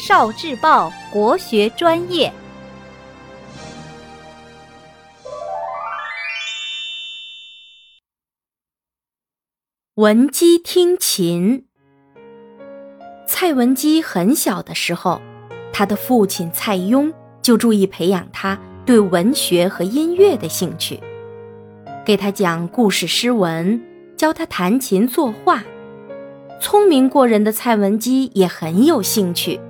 少智报国学专业，文姬听琴。蔡文姬很小的时候，她的父亲蔡邕就注意培养她对文学和音乐的兴趣，给她讲故事诗文，教她弹琴作画。聪明过人的蔡文姬也很有兴趣。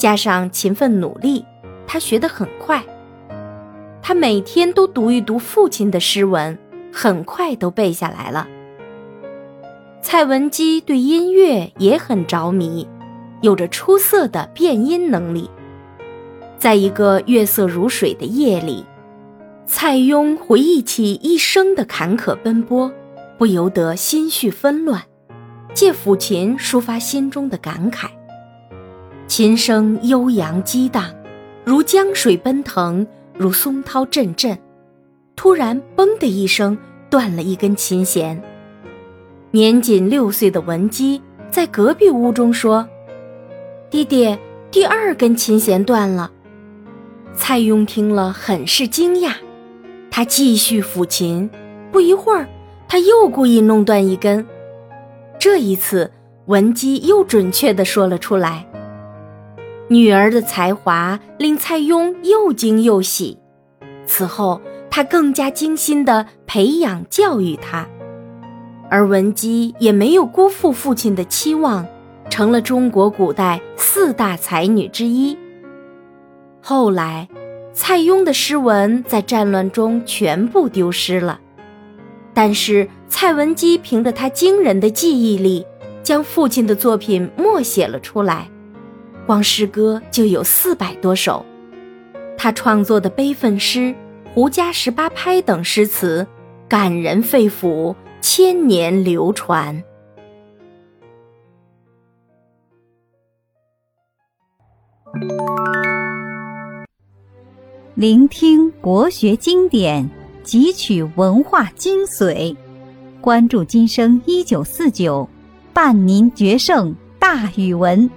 加上勤奋努力，他学得很快。他每天都读一读父亲的诗文，很快都背下来了。蔡文姬对音乐也很着迷，有着出色的变音能力。在一个月色如水的夜里，蔡邕回忆起一生的坎坷奔波，不由得心绪纷乱，借抚琴抒发心中的感慨。琴声悠扬激荡，如江水奔腾，如松涛阵阵。突然，嘣的一声，断了一根琴弦。年仅六岁的文姬在隔壁屋中说：“爹爹，第二根琴弦断了。”蔡邕听了，很是惊讶。他继续抚琴，不一会儿，他又故意弄断一根。这一次，文姬又准确地说了出来。女儿的才华令蔡邕又惊又喜，此后他更加精心地培养教育她，而文姬也没有辜负父亲的期望，成了中国古代四大才女之一。后来，蔡邕的诗文在战乱中全部丢失了，但是蔡文姬凭着她惊人的记忆力，将父亲的作品默写了出来。光诗歌就有四百多首，他创作的悲愤诗《胡笳十八拍》等诗词，感人肺腑，千年流传。聆听国学经典，汲取文化精髓，关注今生一九四九，伴您决胜大语文。